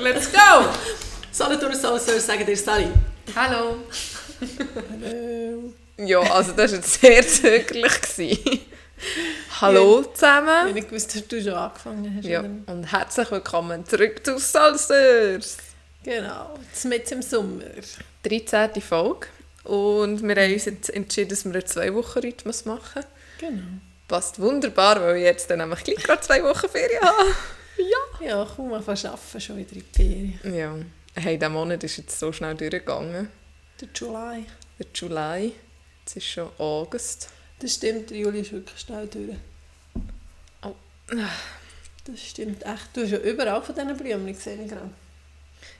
Let's go! Solothurn Soulsters sagen dir Sally. Hallo. Hallo. Ja, also das war jetzt sehr zögerlich. Hallo zusammen. Ich nicht gewusst, dass du schon angefangen hast. Ja, und herzlich willkommen zurück zu Salsters. Genau, jetzt mit im Sommer. 13. Folge. Und wir haben uns jetzt entschieden, dass wir einen Zwei-Wochen-Rhythmus machen. Genau. Passt wunderbar, weil ich jetzt dann nämlich gleich gerade zwei Wochen Ferien habe. Ja. Ja, komm mal arbeiten, schon wieder in die Ferien. Ja. Hey, dieser Monat ist jetzt so schnell durchgegangen. Der Juli. Der Juli. Jetzt ist schon August. Das stimmt, der Juli ist wirklich schnell durch. Oh. Das stimmt echt. Du hast ja überall von diesen Blumen gesehen, gerade.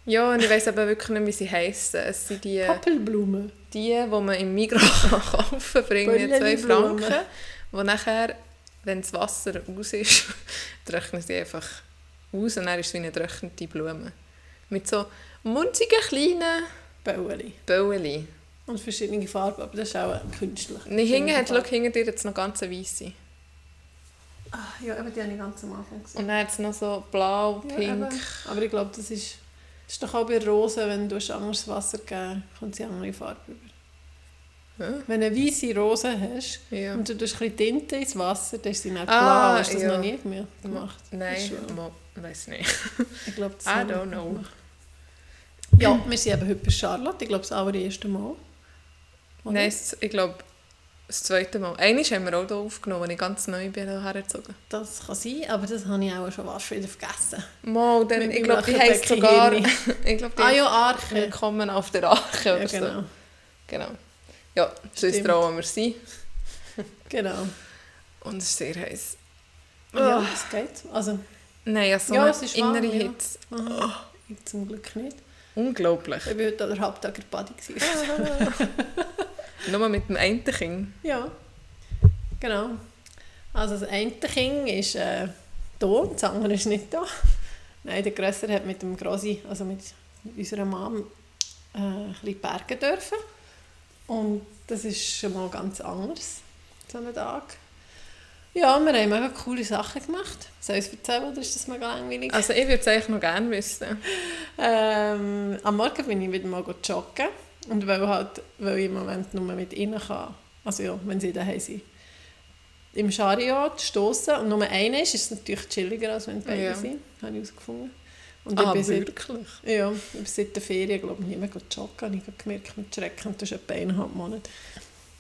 Ja, und ich weiss aber wirklich nicht, wie sie heissen. Es sind die... Pappelblumen. Die, die man im Migros kaufen kann, für irgendwie zwei Bällchenblumen. Franken. Die nachher, wenn das Wasser aus ist, trocknen sie einfach aus und dann ist es wie eine trocknete Blume. Mit so munzigen kleinen Bäueli. Bäueli. Und verschiedene Farben, aber das ist auch künstlich. Nee, hinten hat, schau, hinter dir jetzt noch ganz weisse. Ah, ja, aber die habe ich ganz am Anfang gesehen. Und dann hat es noch so blau, Ja, pink. eben. aber ich glaube, das ist, das ist doch auch bei Rosen, wenn du anderes Wasser geben kommt sie andere Farbe über. Wenn du eine weiße Rose hast ja. und du tust ein bisschen Tinte ins Wasser, dann ist sie nicht blau. Ah, Hast du das ja. noch nie mehr gemacht? Nein, mo, weiß nicht. Ich glaube, das I ich don't know. gemacht. Ja, wir sind eben heute bei Charlotte. Ich glaube, das allererste Mal. Oder? Nein, ich glaube, das zweite Mal. Einmal haben wir auch hier aufgenommen, als ich ganz neu bin hergezogen. Das kann sein, aber das habe ich auch schon fast wieder vergessen. Mal, Mit ich glaube, die heisst sogar... Ich glaube, die Ah ja, Arche. Willkommen auf der Arche Ja, genau. so. Genau. Ja, so ist Stimmt. wo wir sind. genau. Und es ist sehr heiß. Ja, Ah. es geht. Also, Nein, ja, so Ja, eine es ist warm, innere ja. Hitze. aha. ich zum Glück nicht. Unglaublich. Ich war heute an der Halbtag in der Body. gewesen. Nur mit dem einen Kind. Ja, genau. Also das eine Kind ist äh, da das andere ist nicht da. Nein, der Grösser hat mit dem Grossi, also mit unserer Mom, äh, ein bisschen bergen dürfen. Und das ist schon mal ganz anders, so einen Tag. Ja, wir haben mega coole Sachen gemacht. Soll ich es erzählen oder ist das mega langweilig? Also ich würde es eigentlich noch gerne wissen. Ähm, am Morgen bin ich wieder mal joggen und weil, halt, weil ich im Moment nur mit ihnen kann, also ja, wenn sie daheim sind, im Chariot stoßen und nur einer ist, ist es natürlich chilliger, als wenn beide Ja. sind, habe ich herausgefunden. Und Ah, ich bin seit, wirklich? ja, ich bin seit der Ferien, glaube ich, nicht mehr joggen, habe ich gemerkt mit Schrecken, das ist etwa eineinhalb Monate.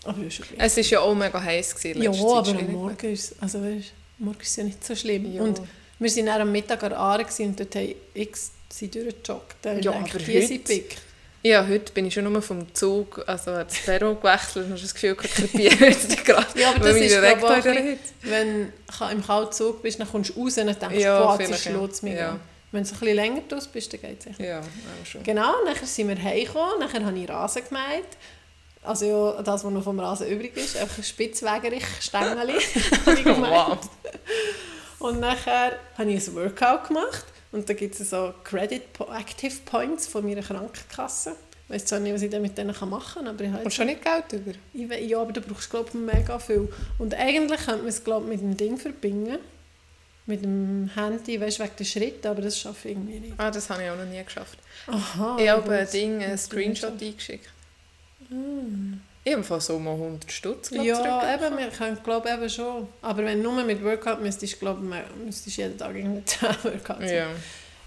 Aber ist gleich. Es war ja auch mega heiß. Gewesen, Ja, letzte Zeit. aber am. Morgen ist es, also weißt, Morgen ist ja nicht so schlimm. Ja. Und wir waren dann am Mittag an der Aare und dort haben x sie durchgejoggt. Ja, habe ich aber die heute- sind. Ja, heute bin ich schon nur vom Zug, also das Perro gewechselt und habe das Gefühl, ich krepiere jetzt gerade. Ja, aber das ist, glaube ich, wenn du im kalten Zug bist, dann kommst du raus und dann denkst du, Ja, boah, jetzt es mich Ja. Wenn du ein bisschen länger draus bist, dann geht es echt. Ja, auch schon. Genau, nachher sind wir heimgekommen, nachher habe ich Rasen gemäht. Also ja, das, was noch vom Rasen übrig ist, einfach ein Spitzwegerich-Stängeli habe ich gemäht. Wow. Und nachher habe ich ein Workout gemacht und da gibt es so Credit Active Points von meiner Krankenkasse. Ich weiß zwar nicht, was ich dann mit denen machen kann, aber ich habe Und schon nicht Geld über? Ich Ja, aber du brauchst glaube ich mega viel. Und eigentlich könnte man es glaube ich mit dem Ding verbinden. Mit dem Handy, weißt du, wegen der Schritte, aber das schaffe ich irgendwie nicht. Ah, das habe ich auch noch nie geschafft. Aha. ich habe ein. Ding, ein Das Screenshot eingeschickt. Ich habe von so mal 100 Stutz Ja, eben, wir können glaube eben schon. Aber wenn nur mit Workout müsstest, glaube ich, müsstest du jeden Tag irgendwie 10 Workouts machen. Ja.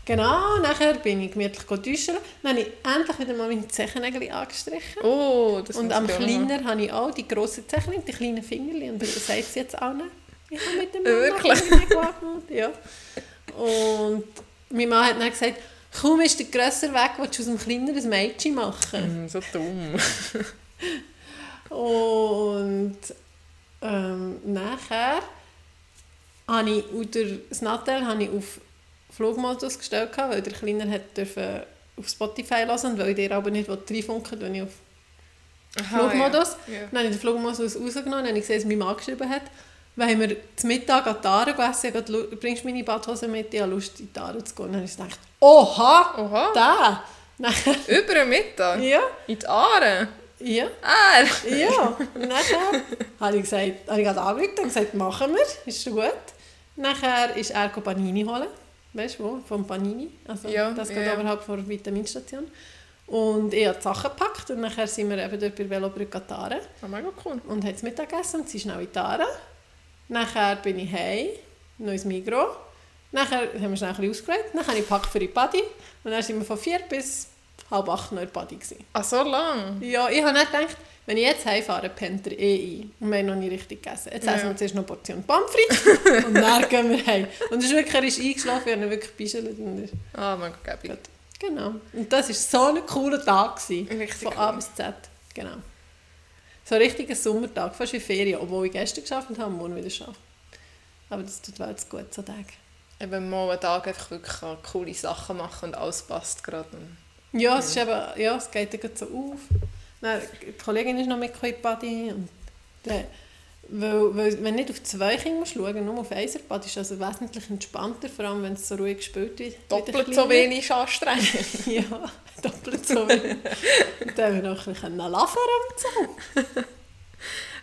Genau, nachher bin ich gemütlich duschen. Dann habe ich endlich wieder mal meine Zechennägel angestrichen. Oh, das und am. Kleiner habe ich auch die grossen Zehen, die kleinen Fingerchen. Und das sagt sie jetzt auch nicht. Ich habe mit dem Wirklich? Wirklich? gemacht. Ja. Und mein Mann hat dann gesagt, kaum ist der grösser weg, willst du aus dem Kleinen ein Mädchen machen. Mm, so dumm. Und ähm, nachher habe ich, und der, das Nattel habe ich auf Flugmodus gestellt, weil der Kleiner hat dürfen auf Spotify hören und weil ich dir aber nicht reinfunken wollte, ich auf Aha, Flugmodus. Ja. Ja. Dann habe ich den Flugmodus rausgenommen, dann habe gesehen, dass mein Mann geschrieben hat, weil wir zum Mittag an die Aare gegessen haben, «Lu- bringst du meine Badhose mit, ich habe Lust, in die Aare zu gehen. Dann habe ich gedacht, oha, Oha, da! Nachher, über den Mittag? ja, In die Aare? ja. Ah, Ja, und nachher habe ich gesagt, habe ich gerade angerufen und gesagt, machen wir, ist schon gut. Nachher ist er Panini holen. weißt du wo? Vom Panini. Also Ja, das geht ja. oberhalb von der Vitaminstation. Und ich habe die Sachen gepackt und nachher sind wir eben dort bei der Velobrücke an die Aare Oh, mega cool. und haben das Mittag gegessen und sie schnell in die Aare. Nachher bin ich heim, noch ins Migros. Nachher haben wir schnell ein bisschen ausgeräumt. Dann habe ich gepackt für die Party. Und dann sind wir von vier bis halb acht noch in der Party. Ah, so lang? Ja, ich habe nicht gedacht, wenn ich jetzt heimfahre, pennt er eh ein. Und wir haben noch nicht richtig gegessen. Jetzt essen wir zuerst noch eine Portion Pommes frites und dann gehen wir heim. Und es ist wirklich, er ist eingeschlafen, wir haben ihn wirklich ist Ah, mega gäbig. gut. Genau. Und das war so ein cooler Tag. Gewesen. Richtig Von cool. A bis Z. Genau. So ein richtiger Sommertag, fast wie Ferien, obwohl ich gestern geschafft habe und morgen wieder arbeite. Aber das tut jetzt gut, so Tage. Eben mal einen Tag einfach wirklich coole Sachen machen und alles passt gerade. Ja, es, ist eben, ja, es geht dann so auf. Dann, die Kollegin ist noch mit in die Party. Und dann, weil, weil, wenn du nicht auf zwei Kinder musst schauen nur auf Party ist also wesentlich entspannter, vor allem wenn es so ruhig gespielt wird. Doppelt so wenig anstrengend. Ja, doppelt so wenig. und dann haben wir noch ein bisschen laufen und so.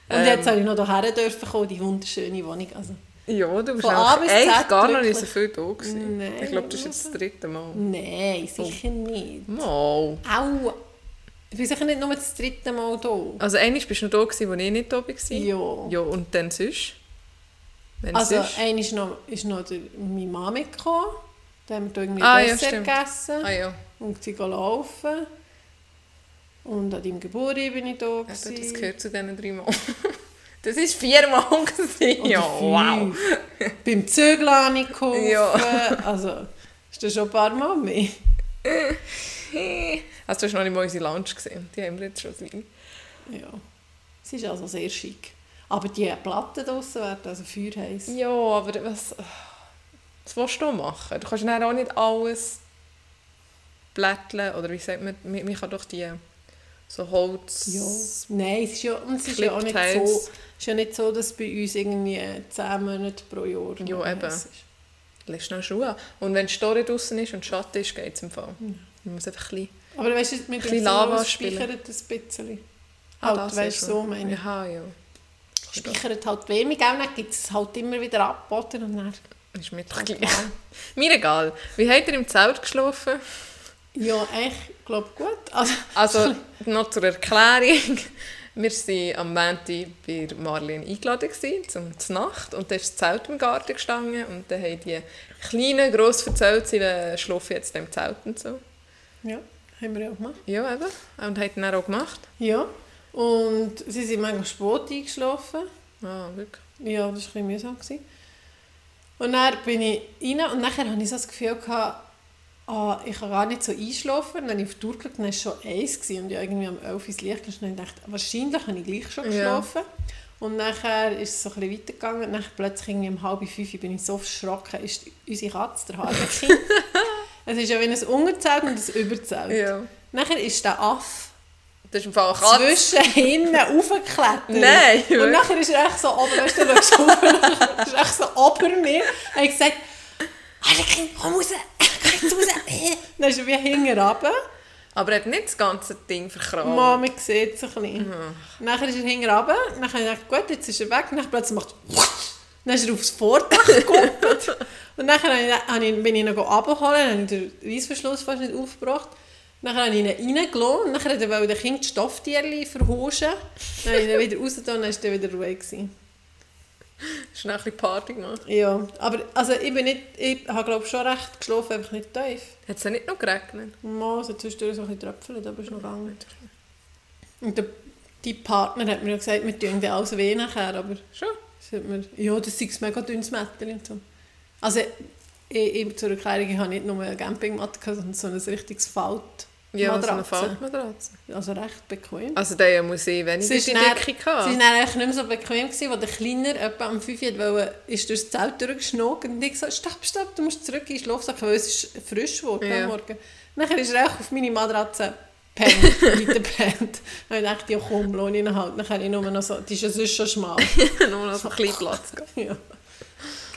Und Ähm. jetzt habe ich noch hierher dürfen kommen, die wunderschöne Wohnung. Also, Ja, du bist Von eigentlich Z gar noch nicht so viel da gewesen. Nein, ich glaube, das ist jetzt das dritte Mal. nein, sicher nicht. Mal. Au! Ich bin sicher nicht nur das dritte Mal da. Also einmal bist du noch da, gewesen, als ich nicht da war. Ja. Ja, und dann sonst? Wenn Also, einmal ist noch, ist noch der, meine Mama mitgekommen. Da haben wir da irgendwie Ah, ja, Dessert stimmt. gegessen Ah ja, und sie laufen. Und an deinem Geburtstag bin ich da. eben, das gehört zu diesen drei Mal. Das war viermal. Ja, wow. Beim habe ich geholfen. Ja. Also, ist das schon ein paar Mal mehr. Also du hast noch nicht mal unsere Lunch gesehen. Die haben wir jetzt schon seit Ja. Es ist also sehr schick. Aber die Platten draussen werden also feuerheiß. Ja, aber was, was willst du machen? Du kannst dann auch nicht alles blätteln, oder wie sagt man, man kann doch die so Holz... Ja. Nein, es ist ja, es ist ja auch nicht so, es ist ja nicht so, dass bei uns irgendwie 10 Monate pro Jahr Ja, noch eben. ist. Lässt schnell Schuhe an. Und wenn die Story draußen ist und Schatten ist, geht es im Fall. Man muss einfach ein bisschen... Aber weißt du, mit dem Lava speichert ein bisschen. Ah, Halt, das weißt du, so meine ich. Ja, ja. Speichert halt Wärme, gell? Dann gibt es halt immer wieder ab, oder? Und dann, Ist mir doch gleich. Mir egal. Wie habt ihr im Zelt geschlafen? ja, ich glaube gut. Also, Also, noch zur Erklärung. Wir waren am Montag bei Marlene eingeladen zum zur Nacht und da ist das Zelt im Garten gestanden und dann haben die Kleinen gross erzählt, sie schlafen jetzt im Zelt und so. ja, haben wir ja auch gemacht. Ja, eben. Und haben dann auch gemacht. Ja, und sie sind manchmal spät eingeschlafen. Ah, wirklich. Ja, das war ein bisschen mühsam. gewesen. Und dann bin ich rein und nachher hatte ich so das Gefühl, gehabt, ah, ich kann gar nicht so einschlafen. Dann habe ich auf die Uhr geschaut, dann war es schon eins gewesen und ich irgendwie um 11 Uhr ins Licht und dachte, wahrscheinlich habe ich gleich schon Ja. geschlafen. Und nachher ist es so ein bisschen weitergegangen und dann plötzlich irgendwie um halb fünf bin ich so verschrocken, ist unsere Katze, der Harlequin. es ist ja wie ein Unterzelt und ein Überzelt. Ja. Nachher ist der Affe Das ist im Fall Katze. zwischen hinten raufgeklettert. Nein, Und wirklich? nachher ist er echt so oben, weißt du, schaust nachher ist echt so ober mir. Er hat gesagt, Harlequin, komm raus, komm jetzt raus. Dann ist er wie hinten runter. Aber er hat nicht das ganze Ding verkramt. Mama sieht es ein bisschen. Nachher ist er hinten runter. Dann habe ich gedacht, gut, jetzt ist er weg. Dann plötzlich macht er dann ist er aufs Vordach gekuppelt. Und dann habe ich, bin ich ihn abgeholt, habe den Reissverschluss fast nicht aufgebracht. Dann habe ich ihn reingelassen und dann wollte er den Kind die Stofftierchen verhuschen. Dann habe ich ihn wieder rausgetan und dann war er wieder ruhig. Gewesen. Schnell ein bisschen Party gemacht. Ja, aber also ich, bin nicht, ich habe glaube schon recht geschlafen, einfach nicht tief. Hat es ja nicht noch geregnet? Mal so zwischendurch so ein bisschen tröpfelt, aber es ist noch gegangen. Und der, die Partner hat mir ja gesagt, wir tun alles weh nachher, aber Schon? das hat mir, ja, das ist ein mega dünnes Mädchen und so. Also ich, ich, zur Erklärung, ich habe nicht nur eine Campingmatte, sondern so ein richtiges Falt. Ja, so eine Matratze. Faltmatratze. Also recht bequem. Also der muss ich weniger Sie ist die Decke Sie gehabt. war eigentlich nicht mehr so bequem, gewesen, als der Kleiner etwa am 5 Uhr ist durchs Zelt durchgeschnockt und ich gesagt, stopp, stopp, du musst zurück in den Schlafsack, weil es ist frisch geworden Ja. am Morgen. Nachher ist er auch auf meine Matratze gepennt, weitergepennt. Dann habe ich gedacht, ja komm, lohne ihn halt. Dann habe ich nur noch so, die ist ja sonst schon schmal. Nur noch so ein bisschen Platz. ja.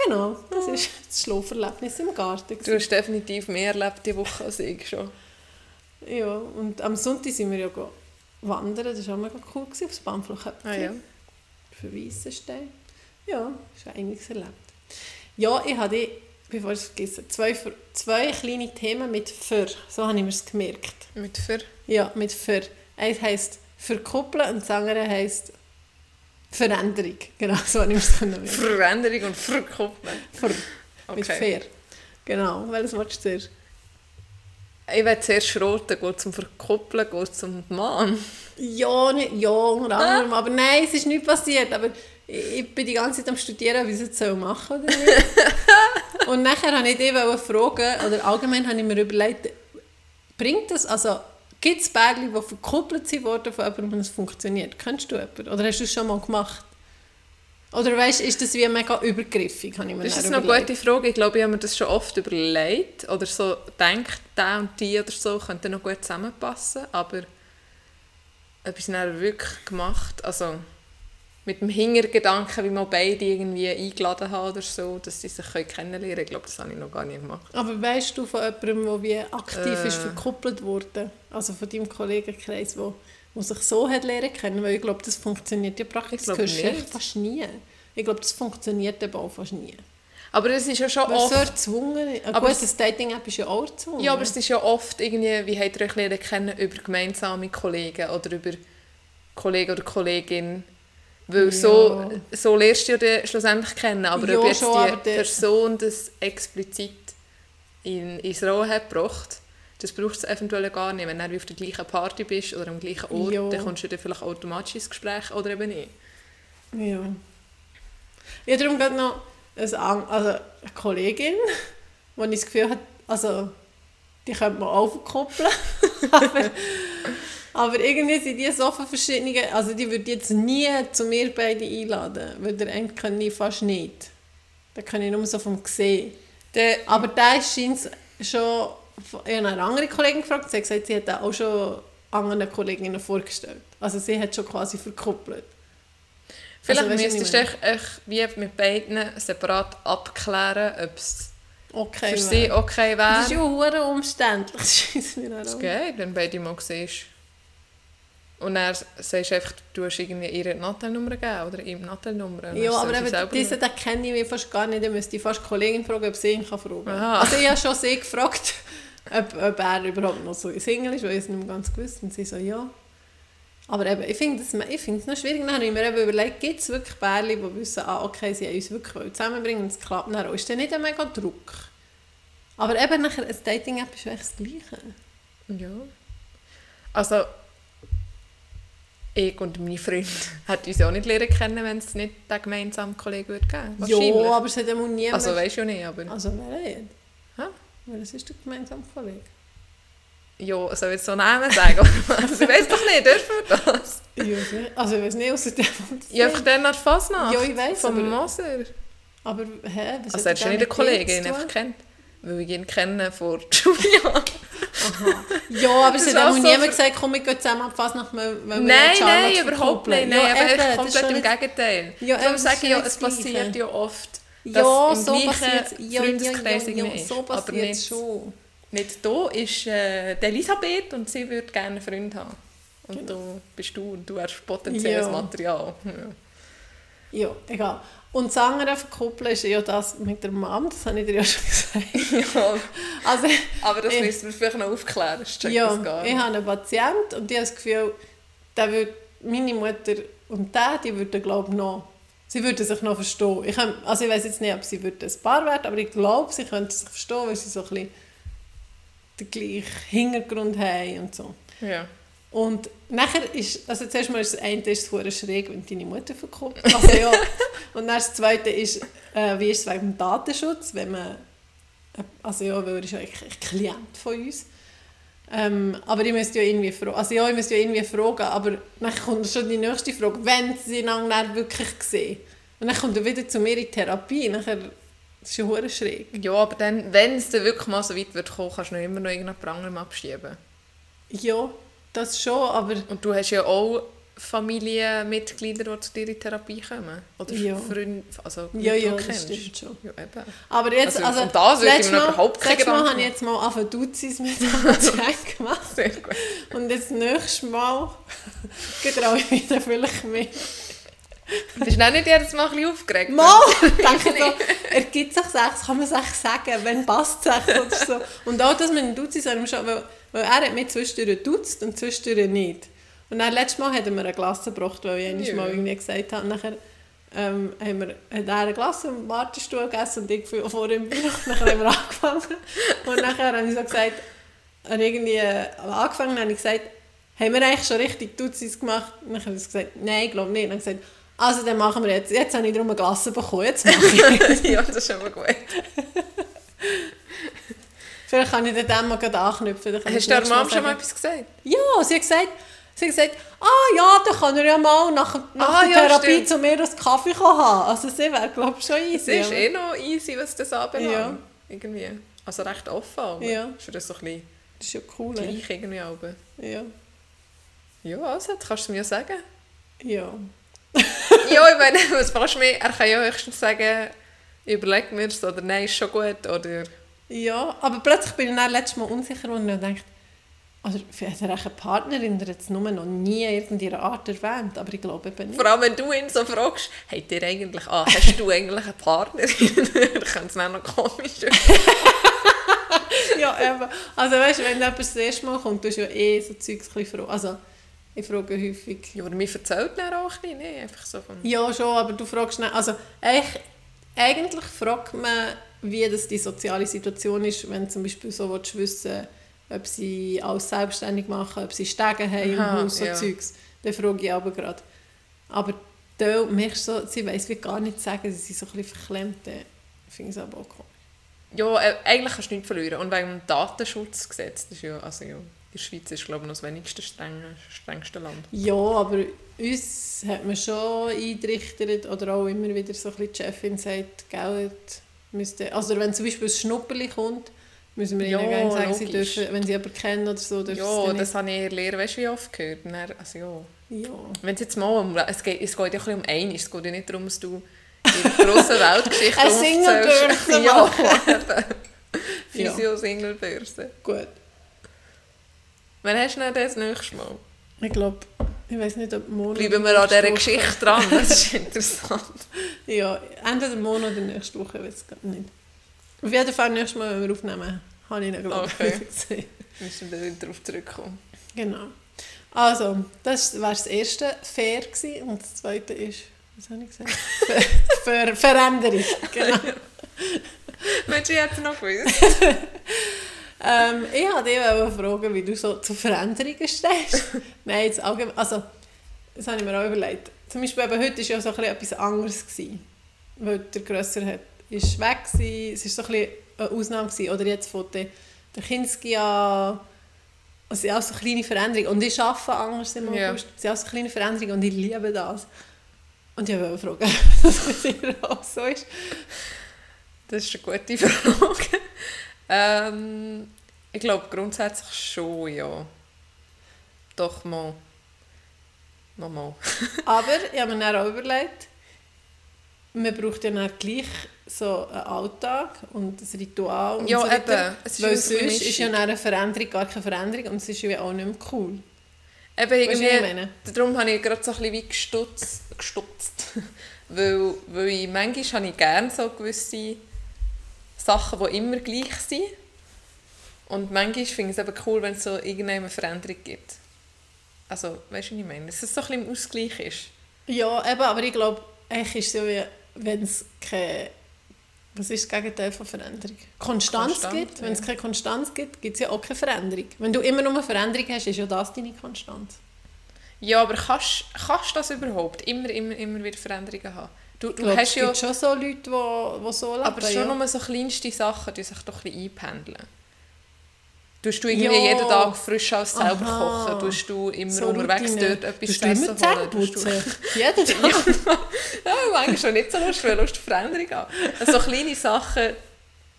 Genau, das ist das Schlaferlebnis im Garten. Du hast definitiv mehr erlebt diese Woche als ich schon. Ja, und am Sonntag sind wir ja wandern, das war auch mega cool, gewesen, aufs Bahnflugköpfchen. Ah ja. für Weissenstein. Ja, ist einiges erlebt. Ja, ich habe bevor ich es vergesse, zwei, zwei kleine Themen mit «für». So habe ich mir es gemerkt. Mit «für»? Ja, mit «für». Eins heisst «verkuppeln» und das andere heisst «Veränderung». Genau, so habe ich es gemerkt. Veränderung und «verkuppeln». Ver okay. Mit «fair». Genau, welches Wort ist zuerst? Ich werde zuerst schroten, geht zum Verkuppeln, geht zum Mann. Ja, nicht, ja, unter anderem. Ah. Aber nein, es ist nichts passiert. Aber ich bin die ganze Zeit am Studieren, wie ich es machen soll nicht. Und nachher wollte ich dich fragen, oder allgemein habe ich mir überlegt, bringt das, also gibt es Bärchen, die verkuppelt wurden von jemandem und es funktioniert? Kennst du jemanden? Oder hast du es schon mal gemacht? Oder weißt, ist das wie mega übergriffig? Habe ich mir das ist eine gute Frage. Ich glaube, ich habe mir das schon oft überlegt. Oder so denkt, der und die oder so könnten noch gut zusammenpassen. Aber etwas dann wirklich gemacht, also mit dem Hintergedanken, wie man beide irgendwie eingeladen haben oder so, dass sie sich kennenlernen können. Ich glaube, das habe ich noch gar nicht gemacht. Aber weißt du von jemandem, der wie aktiv äh. ist verkuppelt wurde? Also von deinem Kollegenkreis, der, der sich so hat lernen können? Weil ich glaube, das funktioniert ja praktisch fast nie. Ich glaube, das funktioniert eben auch fast nie. Aber es ist ja schon Weil oft... so erzwungen. Eine aber gute Dating-App ist ja auch erzwungen. Ja, aber es ist ja oft irgendwie, wie habt ihr euch lernen kennen, über gemeinsame Kollegen oder über Kollegen oder Kollegin weil ja. so, so lernst du ja schlussendlich kennen. Aber ja, ob jetzt schon, die Person das explizit in, ins Roh hat gebracht, das braucht es eventuell gar nicht. Wenn du auf der gleichen Party bist oder am gleichen Ort, ja. dann kommst du dann vielleicht automatisch ins Gespräch oder eben nicht. Ja. Ja, darum geht noch eine, also eine Kollegin, die ich das Gefühl habe, also die könnte man aufkoppeln. aber irgendwie sind die so viele verschiedene, also die würde jetzt nie zu mir beide einladen, weil der eine kann ich fast nicht. Da kann ich nur so vom Gesehen. Der, aber der scheint schon, ich habe eine andere Kollegin gefragt, sie hat gesagt, sie hat auch schon anderen Kolleginnen vorgestellt. Also sie hat schon quasi verkuppelt. Vielleicht also, müsstest du echt wie mit beiden separat abklären, ob es okay für sie okay wäre. Das ist ja umständlich. Das geht, wenn beide mal siehst. Und dann sagst du einfach, du hast irgendwie ihre Nattelnummer gegeben oder ihm Nattelnummer. Ja, aber eben, den kenne ich fast gar nicht. Dann müsste ich fast die Kollegin fragen, ob sie ihn kann fragen kann. Also ich habe schon sie gefragt, ob, ob er überhaupt noch so Single ist, weil ich es nicht ganz gewusst Und sie so, ja. Aber eben, ich finde es noch schwierig. Dann habe ich mir eben überlegt, gibt es wirklich Bärchen, die wissen, ah, okay, sie haben uns wirklich zusammenbringen und es klappt dann. Ist dann nicht ein mega Druck? Aber eben nachher, ein Dating-App ist eigentlich das Gleiche. Ja. Also ich und meine Freunde hätten uns auch nicht lernen können, wenn es nicht den gemeinsamen Kollegen würde geben Ja, aber es hat ja niemand... Also weißt du ja nicht, aber... Also wer nicht? Hä? Was ist der gemeinsame Kollege? Ja, soll ich jetzt so Namen sagen? also, ich weiß doch nicht, dürfen wir das? Ja, also ich weiß nicht, außer der von Ja, einfach der nach Fasnacht. Ja, ich weiß, Vom aber... Moser. Aber, hä? Was also, er ist ja nicht der Kollege, den ich einfach kennt. Weil ich ihn kenne vor Julia. Ja, aber es hat auch so niemand gesagt, komm, wir gehen zusammen auf Fasnacht, weil wir Nein, nein, überhaupt nicht. Nein, ja, aber komplett im Gegenteil. Ja, Darum sage ich ja, es passiert ja oft, dass ja, im so gleichen ja, Freundeskreis ja, ja, ja, so aber nicht, schon. Nicht da ist äh, Elisabeth und sie würde gerne einen Freund haben. Und genau. da bist du und du hast potenzielles ja. Material. Ja. Ja, egal. Und das andere verkuppeln ist ja das mit der Mom, das habe ich dir ja schon gesagt. ja, also, aber das ich, müssen wir vielleicht noch aufklären, das ja, gar nicht. ich habe einen Patienten und ich habe das Gefühl, der würde, meine Mutter und der, die würden glaube ich noch, sie würden sich noch verstehen. Ich, habe, also ich weiß jetzt nicht, ob sie würden ein Paar werden, aber ich glaube, sie könnten sich verstehen, weil sie so ein bisschen den gleichen Hintergrund haben und so. Ja. Und nachher ist, also zuerst mal ist das eine ist es schräg, wenn deine Mutter verkommt. Also ja. und dann das zweite ist, äh, wie ist es wegen dem Datenschutz, wenn man, also ja, weil er ist ja eigentlich ein Klient von uns. Ähm, aber ich müsste ja irgendwie fragen, also ja, ich müsste ja irgendwie fragen, aber dann kommt schon die nächste Frage, wenn sie dann wirklich sehen. Und dann kommt er wieder zu mir in Therapie, nachher das ist ja schräg. Ja, aber dann, wenn es dann wirklich mal so weit wird kommen, kannst du noch immer noch irgendeinen Pranger abschieben. Ja, das schon, aber... Und du hast ja auch Familienmitglieder, die zu dir in Therapie kommen? Oder ja. Freunde, also ja, ja, das kennst. stimmt schon. Ja, eben. Aber jetzt, also, also und das ich mir überhaupt keine Gedanken Mal habe ich jetzt mal auf Duzis mit gemacht. Sehr gut. Und jetzt nächstes Mal traue ich wieder vielleicht mehr. Bist du auch nicht jedes Mal ein bisschen aufgeregt? Mal! Ich denke so, er gibt sich sechs, kann man sich sagen, wenn passt sechs oder so. Und auch, dass man ihn duzt, ist einem schon, weil, weil er hat mich zwischendurch duzt und zwischendurch nicht. Und dann letztes Mal hat er mir eine Glasse gebracht, weil ich einmal Ja. mal irgendwie gesagt habe, nachher ähm, haben wir, hat er eine Glasse im Wartestuhl gegessen und ich vor vor ihm Büro. Nachher haben wir angefangen. Und nachher habe ich so gesagt, habe irgendwie äh, angefangen, habe ich gesagt, haben wir eigentlich schon richtig Duzis gemacht? Und dann hat er gesagt, nein, ich glaube nicht. Und dann habe ich gesagt, also dann machen wir jetzt. Jetzt habe ich darum eine Glasse bekommen, jetzt mache ich. ja, das ist schon mal gut. Vielleicht kann ich dann mal gerade anknüpfen. Hast du der Mom schon mal etwas gesagt? Ja, sie hat gesagt, sie hat gesagt, ah ja, dann kann er ja mal nach, nach Ah, der ja, Therapie stimmt. zu mir einen Kaffee haben. Also sie wäre, glaube ich, schon Es easy. ist aber- eh noch easy, was das anbelangt. Ja. Irgendwie. Also recht offen, aber Ja. ist für das so ein bisschen Das ist ja cool. ey. gleich irgendwie. Aber. Ja. Ja, also, das kannst du mir sagen. ja. ja, ich meine, was machst du mir? Er kann ja höchstens sagen, überleg mir es oder nein, ist schon gut. Oder Ja, aber plötzlich bin ich dann letztes Mal unsicher und dachte, also hat er eine Partnerin, hat es nur noch nie in irgendeiner Art erwähnt, aber ich glaube eben nicht. vor allem, wenn du ihn so fragst, habt ihr eigentlich, ah, hast du eigentlich eine Partnerin? dann könnte es dann noch komisch ja, eben. Also weißt du, wenn jemand das erste Mal kommt, tust du ja eh so Zeugs ein fragen. Also ich frage häufig. Ja, aber mir erzählt dann auch ein bisschen, nee, einfach so von... Ja, schon, aber du fragst nicht. Also eigentlich, eigentlich fragt man, wie das die soziale Situation ist, wenn zum Beispiel so willst wissen ob sie alles selbstständig machen, ob sie Stege haben im Aha, Haus, so ja. Zeugs. Dann frage ich aber gerade. Aber da merkst du so, sie weiss wie gar nicht sagen, sie sind so ein bisschen verklemmt. Dann finde ich es aber auch komisch. Ja, äh, eigentlich kannst du nichts verlieren. Und wegen dem Datenschutzgesetz, das ist ja, also ja, die Schweiz ist glaube ich noch das wenigste strenge, strengste Land. Ja, aber uns hat man schon eingerichtet oder auch immer wieder so ein bisschen die Chefin sagt, Geld müsste, also wenn zum Beispiel ein Schnupperli kommt, müssen wir Ja, ihnen gerne sagen, sie dürfen, wenn sie jemanden kennen oder so, dürfen sie Ja, dann das habe ich in der Lehre, weißt wie oft gehört. Dann, also ja. Ja. Wenn es jetzt mal um, es geht, es geht ja ein um eines, es geht ja nicht darum, dass du in der grossen Weltgeschichte Eine. Singlebörse Ja. Ja. Physio-Singlebörse. Gut. Wann hast du denn das nächste Mal? Ich glaube, ich weiß nicht, ob morgen... Bleiben wir an dieser Woche- Geschichte dran, das ist interessant. Ja, entweder morgen oder nächste Woche, ich weiß es nicht. Auf jeden Fall nächstes Mal, wenn wir aufnehmen, habe ich ihn, glaube ich, Okay. Wir müssen dann wieder darauf zurückkommen. Genau. Also, das war das erste Fair gewesen. und das zweite ist, was habe ich gesagt? Ver Ver Veränderung. Genau. Mensch, ich hätte noch gewusst. Ähm, ich wollte dich fragen, wie du so zu Veränderungen stehst. Nein, jetzt allgemein, also, das habe ich mir auch überlegt. Zum Beispiel eben heute war ja so ein bisschen etwas anderes. Gewesen, weil der Grösser hat, ist weg gewesen, es war so ein bisschen eine Ausnahme gewesen. Oder jetzt von der, der Kinski an, es sind auch so kleine Veränderungen. Und ich arbeite anders im. August. Es sind auch so kleine Veränderungen und ich liebe das. Und ich wollte fragen, was mit dir auch so ist. Das ist eine gute Frage. Ähm, ich glaube grundsätzlich schon, ja. Doch mal. Mal. Aber ich habe mir dann auch überlegt, man braucht ja dann gleich so einen Alltag und ein Ritual und Ja, so weiter. eben. Es ist Weil sonst ist ja eine Veränderung gar keine Veränderung und es ist ja auch nicht mehr cool. Eben Weißt du, irgendwie, ich meine? darum habe ich gerade so ein bisschen wie gestutzt. gestutzt. weil, weil ich, manchmal habe ich gerne so gewisse Sachen, die immer gleich sind. Und manchmal finde ich es eben cool, wenn es so irgendeine Veränderung gibt. Also, weißt du, was ich meine? Dass es so ein bisschen im Ausgleich ist. Ja, eben, aber ich glaube, eigentlich ist es so, wie wenn es keine... Was ist das Gegenteil von Veränderung? Konstanz Konstant, gibt. Wenn es ja. keine Konstanz gibt, gibt es ja auch keine Veränderung. Wenn du immer nur eine Veränderung hast, ist ja das deine Konstanz. Ja, aber kannst kannst du das überhaupt? Immer, immer, immer wieder Veränderungen haben? Du, du glaube, es hast ja... gibt schon so Leute, die, die so leben. Aber schon ja. nur so kleinste Sachen, die sich doch ein bisschen einpendeln. Tust du irgendwie Ja. jeden Tag frisch aus selber Aha. kochen? Tust du immer So unterwegs Routine. dort etwas zu du essen holen? Tust du-? Jeden Tag? Ja, manchmal schon nicht so lustig, weil Lust auf Veränderung an. Also so kleine Sachen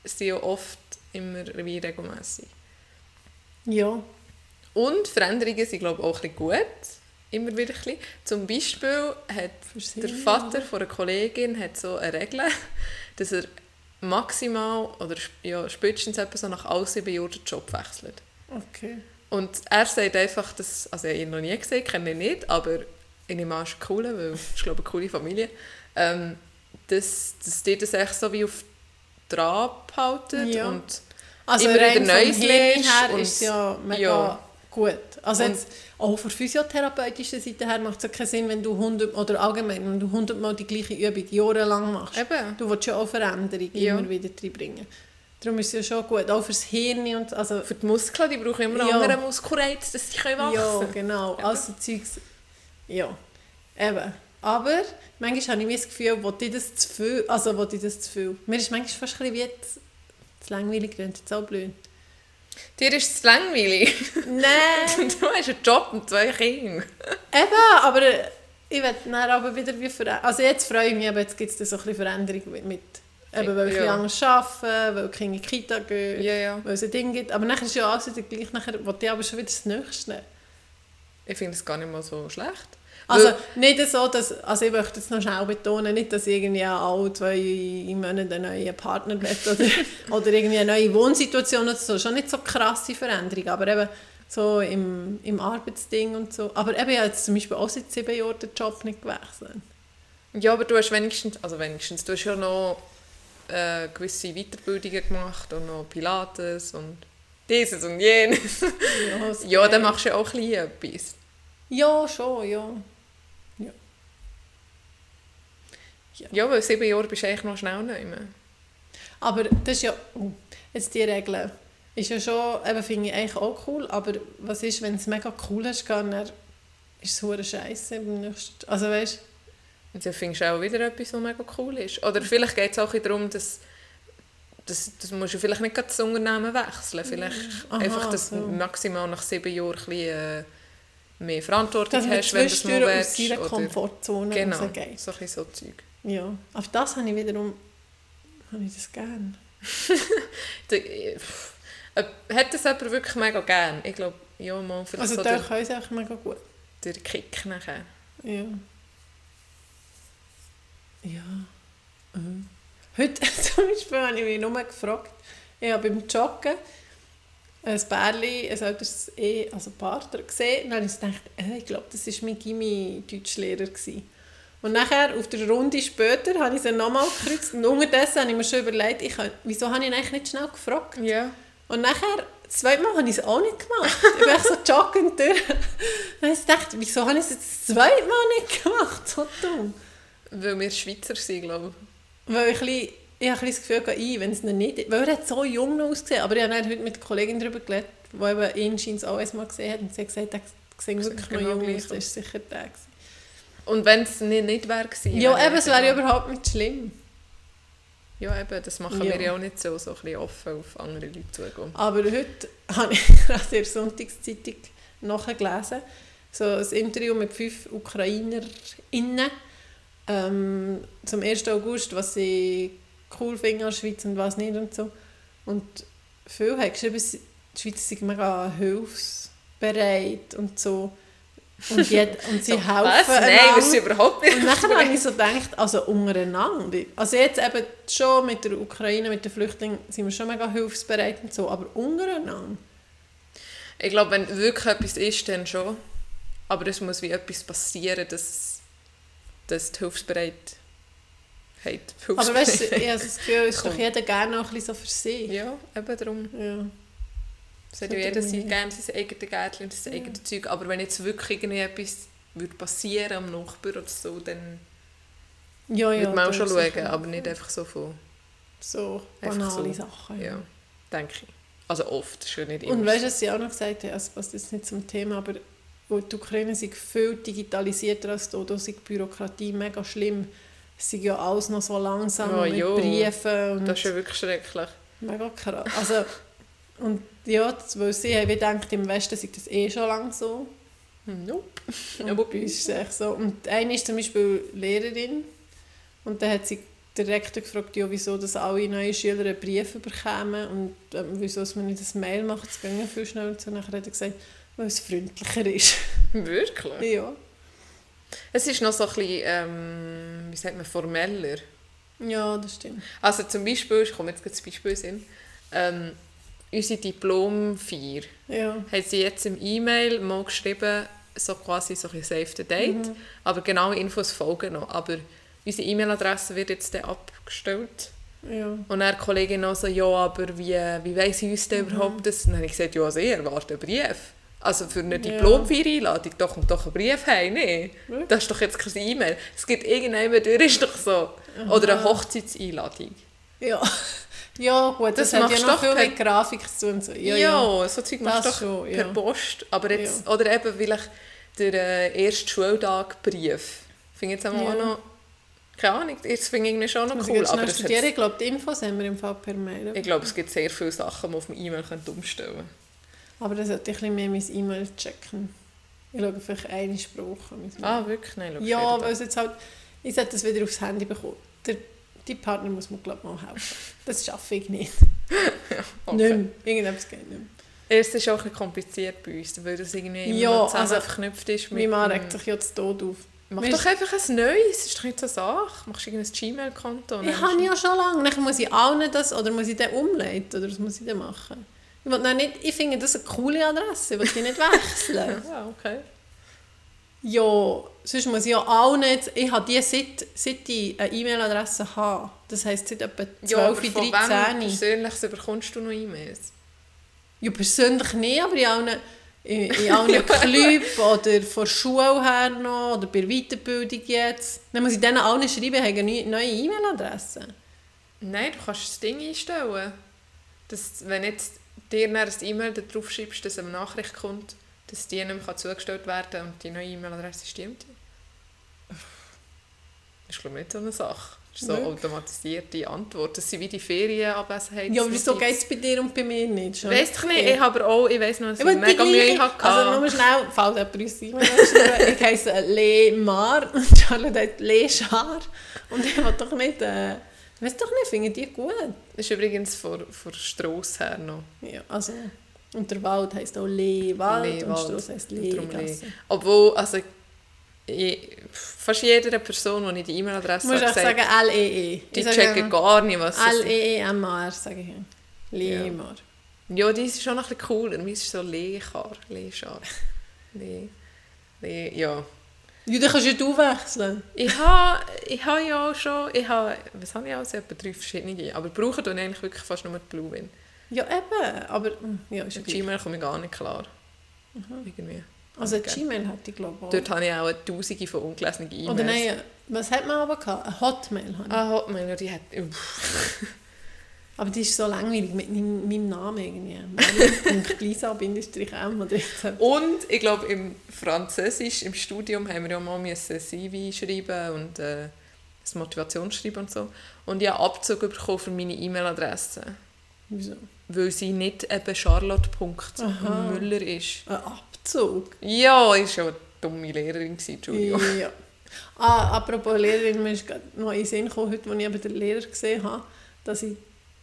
sind ja oft immer wie regelmässig. Ja. Und Veränderungen sind glaube ich auch ein bisschen gut. Immer wieder ein bisschen. Zum Beispiel hat sie, der Vater von einer Kollegin hat so eine Regel, dass er maximal oder ja, spätestens etwa so nach all sieben Jahren den Job wechselt. Okay. Und er sagt einfach, dass, also ich habe ihn noch nie gesehen, kenne ihn nicht, aber ich nehme an, es ist cool, weil es ist, glaube ich, eine coole Familie, ähm, dass, dass die das echt so wie auf Trab halten Ja. und Also immer wieder Neues lernst her und- ist ja mega ja. Gut. Also Und- jetzt, auch von physiotherapeutischer Seite her macht es ja keinen Sinn, wenn du 100, oder allgemein, wenn du 100 Mal die gleiche Übung jahrelang machst. eben, Du willst ja auch Veränderungen Ja. immer wieder reinbringen. Darum ist es ja schon gut, auch fürs Hirn und also für die Muskeln, die brauchen immer Ja. anderen Muskelreiz, dass sie können wachsen Ja, können. genau. Eben. Also Zeugs. Ja. Eben. Aber manchmal habe ich mir das Gefühl, wo ich das zu viel, also wo ich das zu viel. Mir ist manchmal fast ein bisschen wie zu, langweilig, klingt jetzt auch blöd. Dir ist es langweilig. Nein! du hast einen Job und zwei Kinder. Eben, aber ich will dann aber wieder wie verändern. Also jetzt freue ich mich, aber jetzt gibt es da so ein bisschen Veränderung mit, mit eben, weil ich Ja. anders arbeite, weil ich in die Kita gehe, Ja, ja. weil es ein Ding gibt. Aber nachher ist ja alles wieder gleich, nachher will ich aber schon wieder das Nächste. Ich finde es gar nicht mal so schlecht. Also nicht so, dass, also ich möchte jetzt noch schnell betonen, nicht, dass ich irgendwie alle zwei Monate einen neuen Partner will oder, oder irgendwie eine neue Wohnsituation oder so. Schon nicht so krasse Veränderung, aber eben so im, im Arbeitsding und so. Aber eben, ich habe jetzt zum Beispiel auch seit sieben Jahren den Job nicht gewechselt. Ja, aber du hast wenigstens, also wenigstens, du hast ja noch äh, gewisse Weiterbildungen gemacht und noch Pilates und dieses und jenes. Ja, Ja, dann machst du ja auch ein bisschen etwas. Ja, schon, ja. Ja, weil sieben Jahre bist du eigentlich noch schnell nicht mehr. Aber das ist ja, oh, jetzt die Regel, ist ja schon, eben finde ich eigentlich auch cool, aber was ist, wenn es mega cool ist, dann ist es hure scheiße beim nächsten, also weißt Und dann findest du auch wieder etwas, was mega cool ist. Oder vielleicht geht es auch darum, dass das, das musst du vielleicht nicht das Unternehmen wechseln. Vielleicht Aha, einfach, dass so. maximal nach sieben Jahren ein bisschen, äh, mehr Verantwortung dass man hast, wenn du es mal zwischendurch aus willst. seiner Oder, Komfortzone genau, rausgeht. so ein so Zeug. Ja, aber das habe ich wiederum, habe ich das gerne. Da- äh, Hat das jemand wirklich mega gern? Ich glaube, ja, mal vielleicht Also so der, können sie einfach mega gut. der Kick nachher. Ja. Ja. Mhm. Heute zum Beispiel habe ich mich nur gefragt, ich habe beim Joggen ein Bärli, ein älteres eh, also Partner gesehen und dann habe ich gedacht, äh, ich glaube, das war mein Gimmi-Deutschlehrer. gewesen. Und nachher, auf der Runde später, habe ich sie nochmal gekreuzt und unterdessen habe ich mir schon überlegt, ich wieso habe ich ihn eigentlich nicht schnell gefragt? Ja. Und nachher, das zweite Mal habe ich es auch nicht gemacht. Ich bin echt so joggend durch. Dann habe ich gedacht, wieso habe ich es jetzt das zweite Mal nicht gemacht? So dumm. Weil wir Schweizer sind, glaube ich. Weil ich, ein bisschen, ich habe ein bisschen das Gefühl, ich, wenn es ihn nicht Weil er hat so jung noch ausgesehen. Aber ich habe heute mit einer Kollegin darüber geredet, die ihn scheint auch einmal gesehen hat. Und sie hat gesagt, er sieht wirklich noch genau jung gleich aus. Das ist sicher der. gewesen. Und wenn es nicht, nicht wäre gewesen, Ja, wäre eben, es wäre ja überhaupt nicht schlimm. Ja, eben, das machen Ja. wir ja auch nicht so, so ein bisschen offen auf andere Leute zugehen. Aber heute habe ich gerade in der Sonntagszeitung nachgelesen, so ein Interview mit fünf UkrainerInnen ähm, zum 1. August, was sie cool finden an der Schweiz und was nicht und so. Und viele haben geschrieben, die Schweiz sei mega hilfsbereit und so. Und, jed, und sie So, helfen Was? Nein, einander. sind überhaupt nicht. Und nachher habe ich so gedacht, also untereinander. Also jetzt eben schon mit der Ukraine, mit den Flüchtlingen sind wir schon mega hilfsbereit und so, aber untereinander. Ich glaube, wenn wirklich etwas ist, dann schon. Aber es muss wie etwas passieren, dass, dass die Hilfsbereitheit Aber weißt du, ich habe das Gefühl, es ist doch jeder gerne noch ein bisschen so für sich. Ja, eben darum. Ja. Es hat So ja jeder sein, gerne sein eigenes Gärtchen, sein Ja. eigenes Zeug. Aber wenn jetzt wirklich irgendwie etwas würde passieren am Nachbar oder so, dann Ja, ja, würde man auch schon schauen. sicher. Aber nicht einfach so von, So banale so. Sachen. ja, denke ich. Also oft, ja nicht immer Und weißt du, was sie auch noch gesagt haben, also passt jetzt nicht zum Thema, aber wo die Ukraine sei viel digitalisierter als hier, da sei die Bürokratie mega schlimm. Es sei ja alles noch so langsam Ja, mit ja. Briefen und Das ist ja wirklich schrecklich. mega krass. Also, und ja, das, weil sie haben gedacht, im Westen sei das eh schon lange so. Nope. Und Ja, bei uns ist es echt so. Und eine ist zum Beispiel Lehrerin und dann hat sie der Rektor gefragt, ja, wieso dass alle neue Schüler einen Brief bekommen und ähm, wieso dass man nicht ein Mail macht, es ging viel schneller. Und nachher hat er gesagt, weil es freundlicher ist. Wirklich? ja. Es ist noch so ein bisschen, ähm, wie sagt man, formeller. ja, das stimmt. Also zum Beispiel, ich komme jetzt gerade zum Beispiel in den Sinn, ähm, unsere Diplomfeier Ja. haben sie jetzt im E-Mail mal geschrieben, so quasi so ein Save the Date, Mhm. aber genaue Infos folgen noch. Aber unsere E-Mail-Adresse wird jetzt dann abgestellt. Ja. Und dann die Kollegin noch so, ja, aber wie, wie weiss ich uns denn Mhm. überhaupt das? Und dann habe ich gesagt, ja, also ich erwarte einen Brief. Also für eine Diplomfeier-Einladung, da kommt doch ein Brief heim, nee. Wirklich? Das ist doch jetzt keine E-Mail. Es gibt irgendjemand durch, ist doch so. Oder eine Hochzeitseinladung. Ja. Ja, gut, das, Das hat ja noch viel mit Grafik zu tun. So. Ja, Ja, so Zeug machst du Das doch schon, per ja. Post. Aber jetzt, Oder eben vielleicht der äh, erste Schultag-Brief. Finde ich jetzt auch Ja. noch... Keine Ahnung, das finde ich irgendwie schon noch cool. ich Aber es studieren? Ich glaube, die Infos haben wir im Fall per Mail. ich glaube, es gibt sehr viele Sachen, die man auf dem E-Mail umstellen könnte. Aber dann sollte ich ein bisschen mehr mein E-Mail checken. Ich schaue vielleicht eine Sprache. Ah, wirklich? Nein, schau ja, weil es jetzt halt... Ich sollte das wieder aufs Handy bekommen. Der, die Partner muss mir, glaube ich, mal helfen. Das schaffe ich nicht. Okay. Nicht mehr. Irgendetwas geht nicht mehr. Es ist auch ein kompliziert bei uns, weil das irgendwie immer Ja, zusammen also, verknüpft ist. Mein Mann regt sich ja zu Tod auf. Mach Mir doch einfach ein neues, das ist doch nicht so eine Sache. Machst du irgendein Gmail-Konto? Ich dann- habe ja schon lange. Dann muss ich allen das, oder muss ich den umleiten, oder was muss ich denn machen? Ich, dann nicht, ich finde das eine coole Adresse, ich will die nicht wechseln. Ja, okay. Ja, sonst muss ich ja allen jetzt, ich habe die seit, seit ich eine E-Mail-Adresse habe. Das heisst seit etwa 12, Ja, aber von wem 13. persönlich bekommst du noch E-Mails? Ja, persönlich nicht, aber in allen, in, in allen Clubs oder von der Schule her noch, oder bei der Weiterbildung jetzt. Dann muss ich denen allen schreiben, haben eine neue E-Mail-Adresse. Nein, du kannst das Ding einstellen. Dass, wenn jetzt dir dann ein E-Mail da drauf schreibst, dass eine Nachricht kommt, dass die nicht mehr zugestellt werden kann und die neue E-Mail-Adresse stimmt. Das ist glaube ich nicht so eine Sache. Das ist so Wirklich? automatisierte Antwort. Das sind wie die Ferienabwesenheit. Ja, aber wieso geht es bei dir und bei mir nicht? Schon? Weiss ich nicht, ich habe aber auch, ich weiss noch, dass Ich ich mega Mühe hatte. Also nur schnell, falls jemand uns schreiben Ich heisse Le Mar und Charlotte hat Le Char. Und ich will doch nicht... Äh, ich weiss doch nicht, finde die gut? das ist übrigens von der Strasse her noch. Ja, also... Und der Wald heisst auch Le Wald und. Strasse heisst Und Le darum Le. Gasse. Obwohl, also, ich, fast jeder Person, die ich die E-Mail-Adresse auch habe, sagen L-E-E. die Ich checken gar nicht, was das ist. L-E-E-M-A-R, sage ich. Le Ja. Ja, die ist schon ein bisschen cooler. Meins ist so Lechar, Lechar. Le, Le, ja. Ja, dann kannst ja du wechseln. Ich habe ich ha ja auch schon, ich habe, was habe ich alles? Etwa drei verschiedene. Aber brauchen tue ich eigentlich wirklich fast nur die Bluewin. Ja, eben. Aber hm, ja, ist ja Mit gleich. Gmail komme ich gar nicht klar. Irgendwie. Also Okay. Gmail hatte ich glaube ich auch. Dort habe ich auch tausende von ungelesenen E-Mails. Oder nein, was hat man aber gehabt? Eine Hotmail hatte ich. Ah, Hotmail, ja, die hat... Aber die ist so langweilig mit meinem, Namen irgendwie. Lisa-M oder jetzt. Und ich glaube, im Französisch, im Studium, haben wir ja mal müssen CV schreiben und äh, das Motivationsschreiben und so. Und ich habe Abzug bekommen für meine E-Mail-Adresse. Wieso? Weil sie nicht eben Aha. Charlotte.müller ist. Ein Abzug? Ja, ich war ja eine dumme Lehrerin, Entschuldigung. Ja. Ah, apropos Lehrerin, mir ist gerade noch in Sinn gekommen, heute, als ich eben den Lehrer gesehen habe, dass ich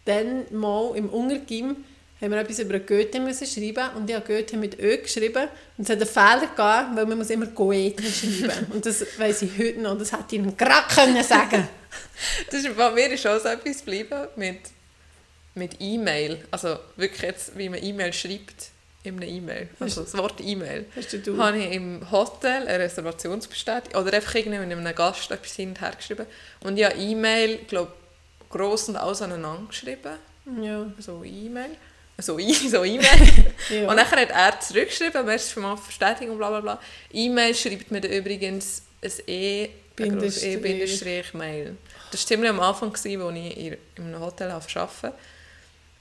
dann mal im Untergym haben wir etwas über Goethe müssen schreiben und ich habe Goethe mit Ö geschrieben und es hat einen Fehler gegeben, weil man muss immer Goethe schreiben und das weiss ich heute noch, das hätte ich ihm gerade können sagen Das ist, bei mir ist auch so etwas geblieben mit, mit E-Mail. Also wirklich jetzt, wie man E-Mail schreibt in einer E-Mail. Also das Wort E-Mail. Habe ich im Hotel eine Reservationsbestätigung oder einfach irgendwie mit einem Gast etwas hin und her geschrieben. Und ich habe E-Mail, glaube gross und alles aneinander geschrieben. Ja. So E-Mail. So E- so E-Mail. ja. Und dann hat er zurückgeschrieben, für mal Bestätigung, bla bla bla. E-Mail schreibt mir dann übrigens ein E, grosses E. Das war ziemlich am Anfang, als ich in einem Hotel arbeitete.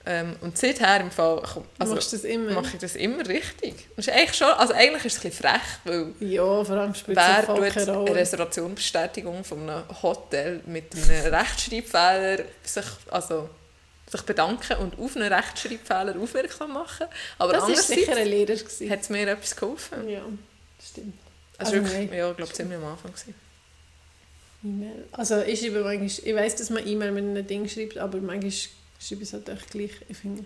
Ähm, und seither im Fall, also, Machst du das immer? mache ich das immer richtig. Das ist eigentlich schon, also eigentlich ist es ein bisschen frech, weil Ja, vor allem wer tut eine. Reservationsbestätigung von einem Hotel mit einem Rechtschreibfehler sich, also, sich bedanken und auf einen Rechtschreibfehler aufmerksam machen. Aber Das war andererseits sicher ein Lehrer. hat es mir etwas geholfen. Ja, stimmt. Also, Also wirklich, nein. ja, ich glaube, ziemlich am Anfang. Gewesen. E-Mail. Also ich schreibe manchmal, ich weiss, dass man E-Mail mit einem Ding schreibt, aber manchmal ich es halt echt gleich. Ich finde,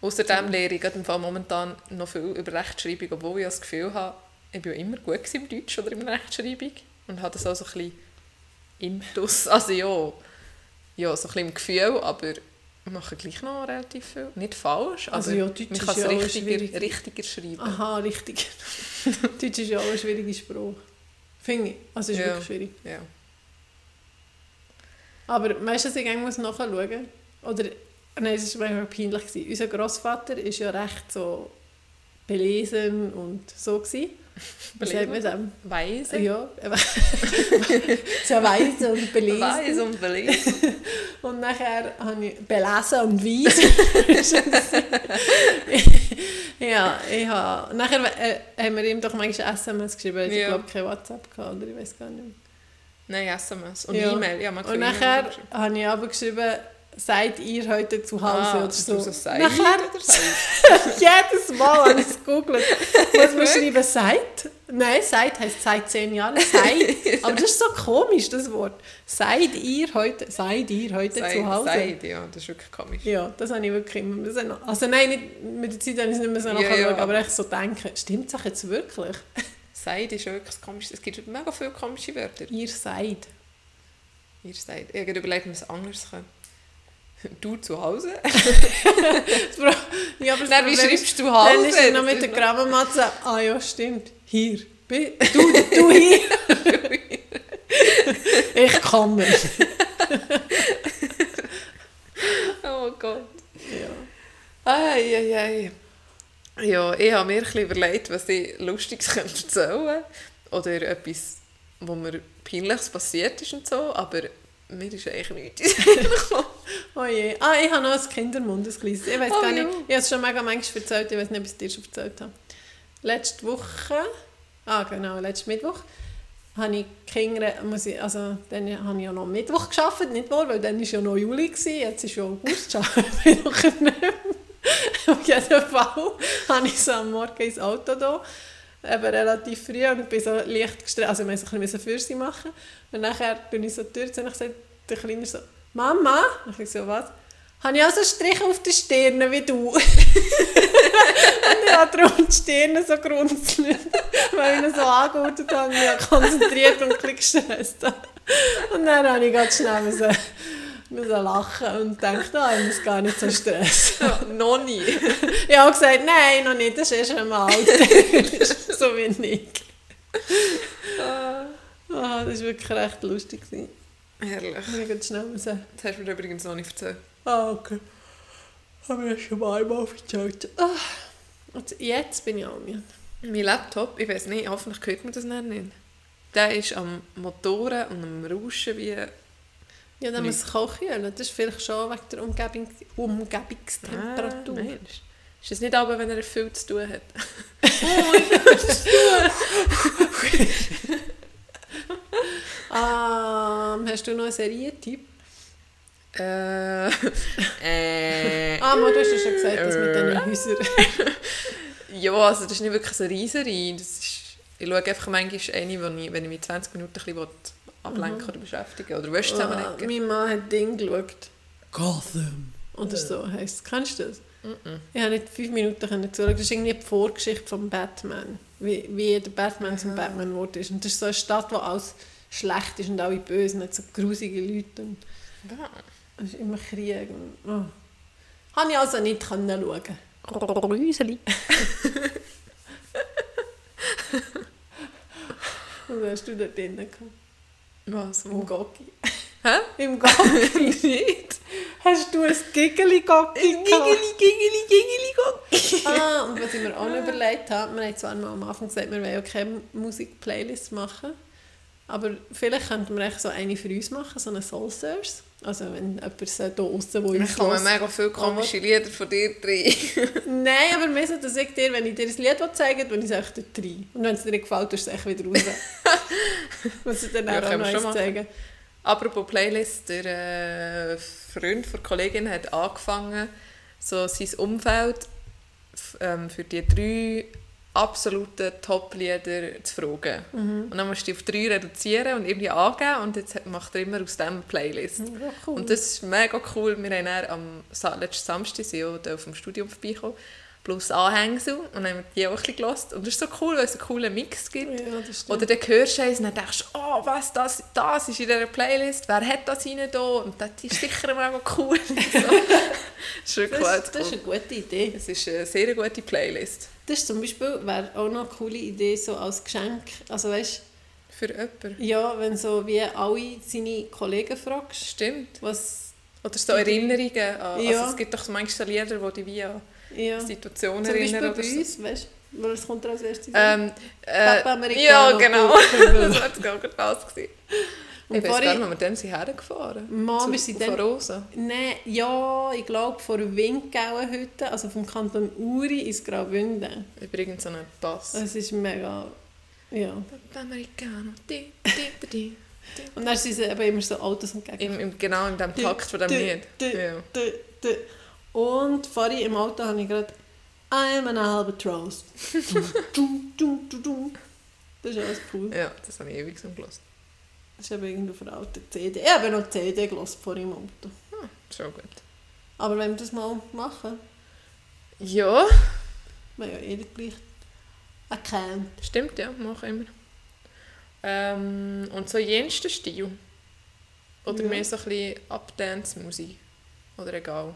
Außerdem lehre ich im Fall momentan noch viel über Rechtschreibung, obwohl ich das Gefühl habe, ich war ja immer gut im Deutsch oder in der Rechtschreibung und hatte das auch so ein bisschen Intus, also ja, ja, so ein bisschen im Gefühl, aber machen gleich noch relativ viel. Nicht falsch, aber Also ja, Deutsch man ist kann es ja richtiger, richtiger schreiben. Aha, richtig. Deutsch ist ja auch eine schwierige Sprache. Finde ich. Also es ist Ja. wirklich schwierig. Ja. Aber was ich muss nachschauen? Oder, nein, es war mega peinlich. Gewesen. Unser Großvater war ja recht so belesen und so. Gewesen. Das? Weise. Ja, sehr weise und belesen. Weise und belesen. Und nachher habe ich belesen und weise. ja, ich habe... Nachher äh, haben wir ihm doch manchmal SMS geschrieben, weil ich Ja. glaube kein WhatsApp gehabt, oder ich weiß gar nicht mehr. Nein, SMS. Und Ja. E-Mail. Ja, man kann Und nachher habe ich aber geschrieben, seid ihr heute zu Hause Ah, oder dass so. so seid nachher, oder seid? jedes Mal habe ich es gegoogelt. Muss man schreiben, seid? Nein, seid heisst seit zehn Jahren. Seid. Aber das ist so komisch, das Wort. Seid ihr heute, seid ihr heute Seid- zu Hause? Seid, ja, das ist wirklich komisch. Ja, das habe ich wirklich immer Also nein, nicht, mit der Zeit habe ich es nicht mehr so Ja, nachschauen, ja, aber aber- echt so denken, stimmt es jetzt wirklich? Seid ist wirklich komisch. Es gibt mega viele komische Wörter. Ihr seid. Ihr seid. Ich habe überlegt, man es anders kann. Du zu Hause? Ja, aber Nein, wie schreibst du Hause? Dann ist er noch mit der Grammamatze, ah ja, stimmt, hier, du, du hier. ich komme. Oh Gott. Ja. Ei, ei, ei. Ja, ich habe mir ein überlegt, was ich Lustiges erzählen könnte. Oder etwas, wo mir Peinliches passiert ist und so, aber mir ist eigentlich nichts. Oh je. Ah, ich habe noch ein Kindermund, ein kleines. Ich weiß Oh gar nicht, ich habe es schon mega manchmal erzählt, ich weiß nicht, ob ich es dir schon erzählt habe. Letzte Woche, ah genau, letzten Mittwoch, habe ich Kinder, muss ich, also dann habe ich ja noch Mittwoch gearbeitet, nicht wahr, weil dann war ja noch Juli, gewesen, jetzt ist ja August, arbeite ich noch nicht mehr. Auf jeden Fall habe ich so am Morgen ins Auto da, eben relativ früh und bin so leicht gestresst, also ich musste ein bisschen für sie machen. Und nachher bin ich so durch und ich gesagt, der Kleine so, Mama, und ich so, was? Habe ich auch so einen Strich auf der Stirn wie du? und ich habe darum die Stirn so gerunzelt, weil ich ihn so angeholt habe und mich konzentriert und ein bisschen gestresst. Und dann habe ich ganz schnell müssen, müssen lachen und gedacht, ah, ich muss gar nicht so stressen. Ja, noch nie. Ich habe gesagt, nein, noch nicht, das ist erst einmal so ich. Ah, Ah, das war wirklich recht lustig. herrlich. Ich ganz schnell sagen. Das hast du mir übrigens noch nicht erzählt. Ah, okay. Habe ich schon mal einmal erzählt. Ah, und jetzt bin ich auch müde. Mein Laptop, ich weiß nicht, hoffentlich hört man das nicht. Der ist am Motoren und am Rauschen wie... Ja, dann muss es kochen. Das ist vielleicht schon wegen der Umgebung, Umgebungstemperatur. Ah, meinst du? Ist es nicht aber, wenn er viel zu tun hat? Ähm, hast du noch einen Serientipp? Äh... äh... Ah, Mo, du hast ja schon gesagt, das mit Äh. diesen Häusern. Ja, also das ist nicht wirklich so eine. Das ist, ich schaue einfach manchmal eine, wo ich, wenn ich mich 20 Minuten ein bisschen ablenken oder beschäftigen oder Wäsche Ah, zusammenlegen mein Mann hat Ding geschaut. Gotham. Oder so heisst es. Kennst du das? Ich habe nicht fünf Minuten können zuschauen. Das ist irgendwie die Vorgeschichte von Batman. Wie, wie der Batman zum Batman geworden ist. Und das ist so eine Stadt, wo alles schlecht ist und alle böse und hat so grusige Leute. Und Ja. es ist immer Krieg. Und, oh. Habe ich also nicht können schauen. Gruseli. Was hast du dort drinnen gehabt? Was? Im Gocki. Hä? Im Gocki. Nicht? Hast du ein Giggeli-Gocki Gigeli, gigeli, gigeli, goggi. Ah, und was ich mir auch noch überlegt habe, wir haben zwar mal am Anfang gesagt, wir wollen ja keine Musik-Playlist machen, aber vielleicht könnten wir echt so eine für uns machen, so eine Soul Search. Also wenn jemand so da draussen, wo Ich hört. mega viele komische Lieder von dir drin. Nein, aber mehr so, dass ich dir, wenn ich dir ein Lied zeige, dann ich es echt dort rein. Und wenn es dir nicht gefällt, tust du es echt wieder raus. Muss ich dann Ja, auch noch eins zeigen. Apropos Playlist, der äh, Freund der Kollegin hat angefangen, so sein Umfeld ähm, für die drei absoluten Top-Lieder zu fragen. Mhm. Und dann musst du die auf drei reduzieren und irgendwie angeben und jetzt macht er immer aus dem eine Playlist. Ja, cool. Und das ist mega cool. Wir haben dann am letzten Samstag sind auf dem Studium vorbeigekommen, plus Anhängsel. Und dann haben die auch ein bisschen gehört. Und das ist so cool, weil es einen coolen Mix gibt. Ja. Oder dann hörst du eins und dann denkst du, oh, was, das, das ist in dieser Playlist, wer hat das rein da? Und das ist sicher mega cool. so. Das ist das, cool. das ist eine gute Idee. Es ist eine sehr gute Playlist. Das ist zum Beispiel, wäre auch noch eine coole Idee, so als Geschenk. Also weißt Für jemanden. ja, wenn so wie alle seine Kollegen fragst, Stimmt. was... Oder so Erinnerungen an. Ja. Also es gibt doch manchmal Lieder, die dich wie an Ja. Situationen Zum Beispiel erinnern. bei Oder so. uns, weißt du, weil es kommt als erstes. Ähm, äh, Papa Americano, ja, genau. Das war jetzt gerade das. gewesen. Und Ich vorhin- gar nicht, wir dann sind hergefahren Mann, wir sind dann- Rosa. Nein, ja, ich glaube vor Windgauenhütte, also vom Kanton Uri ins Graubünden. Übrigens so ein Pass. Es ist mega... Ja. Americano. Di, di, di. Und dann sind eben immer so Autos entgegen. Im, im, genau in dem Takt von dem Lied. Ja. Und vorhin im Auto habe ich gerade I'm an Albatross. Das ist alles cool. ja, das habe ich ewig so gelassen. Das ist eben der alten CD. Ich habe noch CD gelassen vor im Auto. Schon gut. Aber wenn wir das mal machen, Ja, wir haben ja eh den gleichen Account. stimmt, ja, mache immer. Ähm, und so jensten Stil. Oder Ja. mehr so ein bisschen Updance-Musik. Oder egal.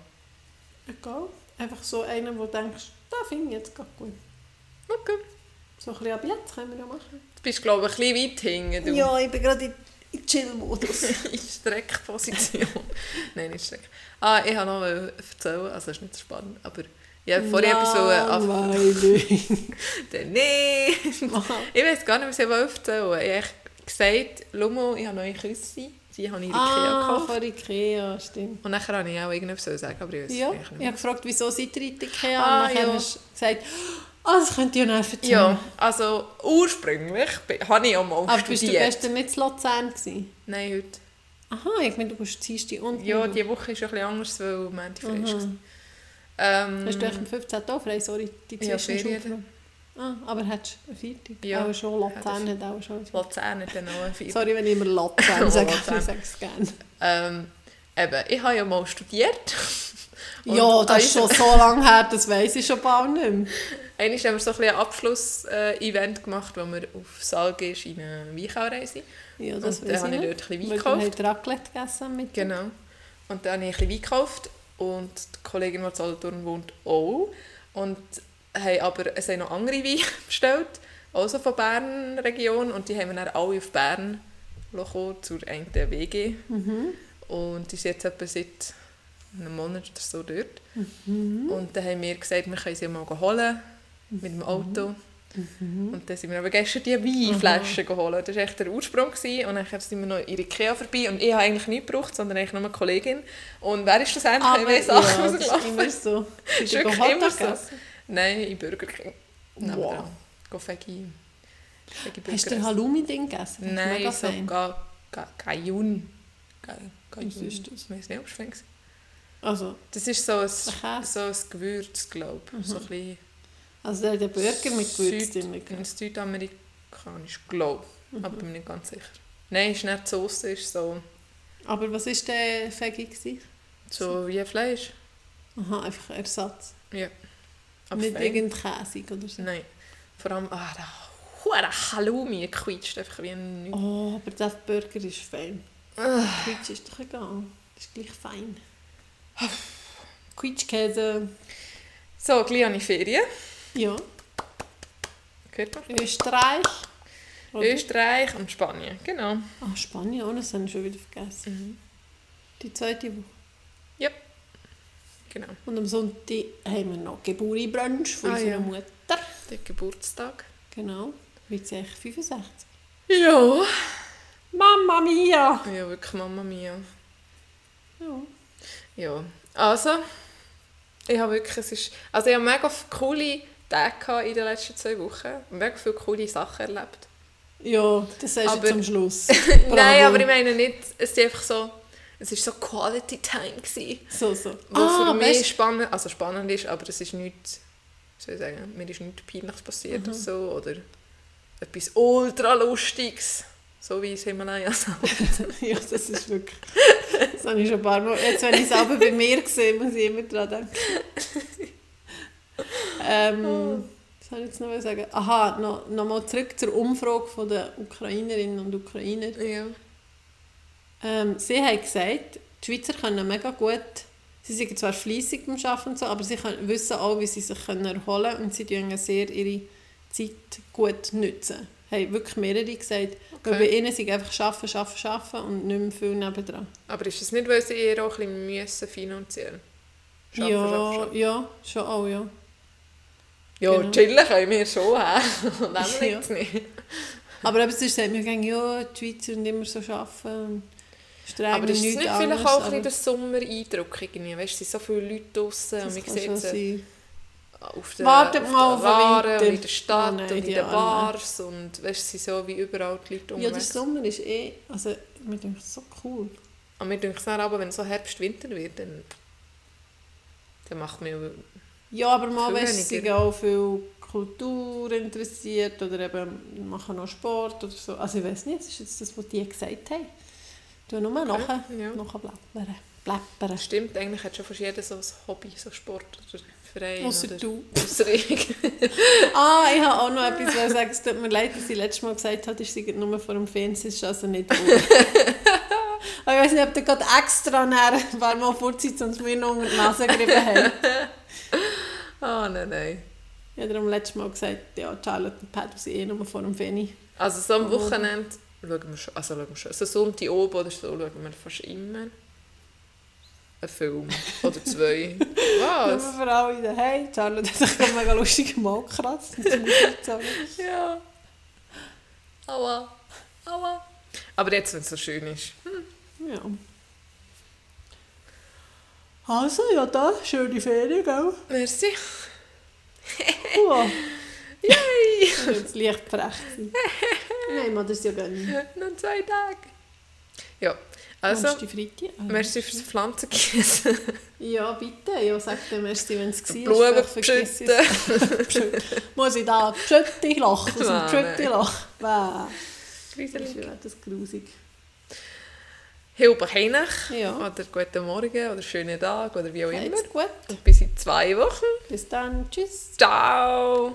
Egal. Einfach so einen, wo du denkst, da finde ich jetzt gerade gut. Okay. So ein bisschen ab jetzt können wir ja machen. Du bist, glaube ich, ein bisschen weit hinten. Du. Ja, ich bin gerade in, in Chill-Modus. in Streckposition. Nein, nicht Streck. Ah, ich habe noch erzählen, also das ist nicht so spannend, aber ich habe vorher etwas so Langweilig. Nee! ich weiß gar nicht, was ich erzählen Ich habe gesagt, Lumo, ich habe neue Küsse, die habe ich in Ikea ah, gekauft. von Ikea, stimmt. Und nachher habe ich auch irgendetwas sagen, aber ich weiß Ja, eigentlich ich habe nicht. gefragt, wieso seid ihr in Ikea? Ah, und nachher ja. hast du gesagt, ah, das könnt ihr ja nicht erzählen. Ja, also ursprünglich habe ich auch mal Aber bist du studiert. gestern nicht in Luzern gewesen? Nein, heute. Aha, ich meine, du bist Dienstag und Ja, diese Woche ist ein bisschen anders, weil Montag frei ist. Ähm, Hast du echt am 15. auch frei? Sorry, die Ja, Zwischenschule. Ferien. Ah, aber hättest du einen Viertag? Ja, auch schon, Luzern hat auch schon. Luzern hat dann auch ein Viertel. Sorry, wenn ich immer Luzern Oh, sage, ich sage es gerne. Ähm, eben, ich habe ja mal studiert. Ja, das ist an schon so lange her, das weiss ich schon bald nicht mehr. Einmal haben wir so ein, Abschluss-Event gemacht, wo wir auf Salge ist in eine Weinchaureise. Ja, das Und dann habe ich dort ein bisschen Wein Weil gekauft. du hast Raclette gegessen mit Genau. Und dann habe ich ein bisschen Wein gekauft. Und die Kollegin, die in Solothurn wohnt, auch. Und haben aber es haben noch andere Weine bestellt, also von Bern-Region. Und die haben wir dann alle auf Bern gekommen, zur einen WG. Mhm. Und die ist jetzt etwa seit einem Monat oder so dort. Mhm. Und dann haben wir gesagt, wir können sie mal holen mit dem Auto. Mhm. Und dann sind wir aber gestern die Weinflaschen geholt. Das war echt der Ursprung. Gewesen. Und dann sind wir noch in Ikea vorbei. Und ich habe eigentlich nichts gebraucht, sondern eigentlich nur eine Kollegin. Und wer ist schlussendlich Aber in meine ja, Sachen das ist immer so. Das ist wirklich immer so. Nein, in Burger King. Wow. Go Veggie. Veggie Hast du den Halloumi-Ding gegessen? essen. Nein, so Gajun. Ga- Gajun. Was ist das? Ich weiß nicht, ob es. Also, Das ist so ein, Ein so ein Gewürz, glaube ich. So ein bisschen also der, der Burger mit Gewürz Süd- Südamerikanisch, glaube ich. Aber bin mir nicht ganz sicher. Nein, ist nicht Soße, ist so, Aber was war der gewesen? so wie Fleisch. Aha, einfach Ersatz. Ja. Aber Nicht irgendein Käsig oder so. Nein. Vor allem, ah, der hure Halloumi quietscht einfach wie ein... Oh, aber der Burger ist fein. Ah. Quietsch ist doch egal. Ist gleich fein. Quietschkäse. So, gleich habe ich Ferien. Ja. Österreich. Oder? Österreich und Spanien, genau. Ah, Spanien, auch, das habe ich schon wieder vergessen. Mhm. Die zweite Woche. Genau. Und am Sonntag haben wir noch Geburtstagsbrunch von Ah, unserer ja. Mutter. Der Geburtstag. Genau. Wird sie eigentlich 65? Ja. Mama mia! Ja, wirklich, Mama mia. Ja. Ja, also, ich habe wirklich, es ist, also ich habe mega coole Gehabt in den letzten zwei Wochen, mega viele coole Sachen erlebt. Ja, das sagst du Aber- jetzt am Schluss. Nein, aber ich meine nicht, es ist einfach so, es ist so Quality Time gewesen, So, so. wo Ah, für mich weißt- spannend, also spannend ist, aber es ist nichts, soll ich sagen, mir ist nichts Peinliches passiert Mhm. oder so, oder etwas ultra Lustiges, so wie das Himalaya-Salz. ja, das ist wirklich... Das habe ich schon ein paar Mal... Jetzt, wenn ich es aber bei mir sehe, muss ich immer daran denken. Ähm, was soll ich jetzt noch sagen? Aha, noch, noch mal zurück zur Umfrage von der Ukrainerinnen und Ukrainer. Ja. Ähm, sie haben gesagt, die Schweizer können mega gut, sie sind zwar fleissig beim Arbeiten und so, aber sie können, wissen auch, wie sie sich können erholen können und sie tun sehr ihre Zeit gut nutzen. Haben wirklich mehrere gesagt, weil Okay. bei ihnen sind einfach arbeiten, arbeiten, arbeiten und nicht mehr viel nebendran. Aber ist es nicht, weil sie eher auch ein bisschen müssen finanziell Schaffen, ja, schaffen. ja, schon auch, ja. Ja, genau. chillen können wir schon, hä? Und dann Ja. nicht. Aber eben sonst sagt man, ja, die Schweizer sind immer so arbeiten streng Aber ist nicht vielleicht auch ein aber der Sommer-Eindruck irgendwie? Weißt du, es sind so viele Leute draußen und man sieht sie auf den, Wartet auf mal auf Waren und in der Stadt Oh nein, und in den. Bars und weißt, sind so wie überall die Leute Ja, der unterwegs. Sommer ist eh, also, mir denkt so cool. Und mir denkt es aber, wenn es so Herbst-Winter wird, dann, dann macht mir Ja, aber mal weißt, sie auch viel Kultur interessiert oder eben machen noch Sport oder so. Also ich weiß nicht, das ist jetzt das, was die gesagt haben. Du nur nachher, ja. nachher bläppern. bläppern. Stimmt, eigentlich hat schon fast jeder so ein Hobby, so Sport oder Verein. Oder du. Ausser ich. Ah, ich habe auch noch etwas wollen sagen. Es tut mir leid, dass ich letztes Mal gesagt habe, ich sei nur vor dem Fernsehen, ist also nicht. Aber ich weiß nicht, ob du gerade extra nachher, weil mal vorzieht, sonst mir noch unter die Nase gerieben haben. Ah, nein, nein. Ich habe darum letztes Mal gesagt, ja, Charlotte und Pat sind eh nur vor dem Fernsehen. Also so am Oh. Wochenende schauen wir schon, also schauen wir schon, so Sonntag oben oder so schauen wir fast immer einen Film oder zwei. Nur Was? für alle daheim. Charlotte hat sich mega lustig Musik sagen. Ja. Aua. Aua. Aber jetzt, wenn es so schön ist. Ja. Also, ja, da, schöne Ferien, gell? Merci. Cool. Yay! Jetzt leicht frech sein. Nein, man das ja gönnen. Noch zwei Tage. Ja, also, Also, Freitag. Ah. merci fürs Pflanzengießen. Ja, bitte. Ja, sag dir merci, wenn es war. Blumen beschütten. es. Muss ich da Pschötti lachen? Aus dem Pschötti nein. lachen? Wow. Das ist ja das grusig. Hilfe Heinach. Ja. Oder guten Morgen oder schönen Tag oder wie auch immer. Geht's gut? Und bis in zwei Wochen. Bis dann. Tschüss. Ciao!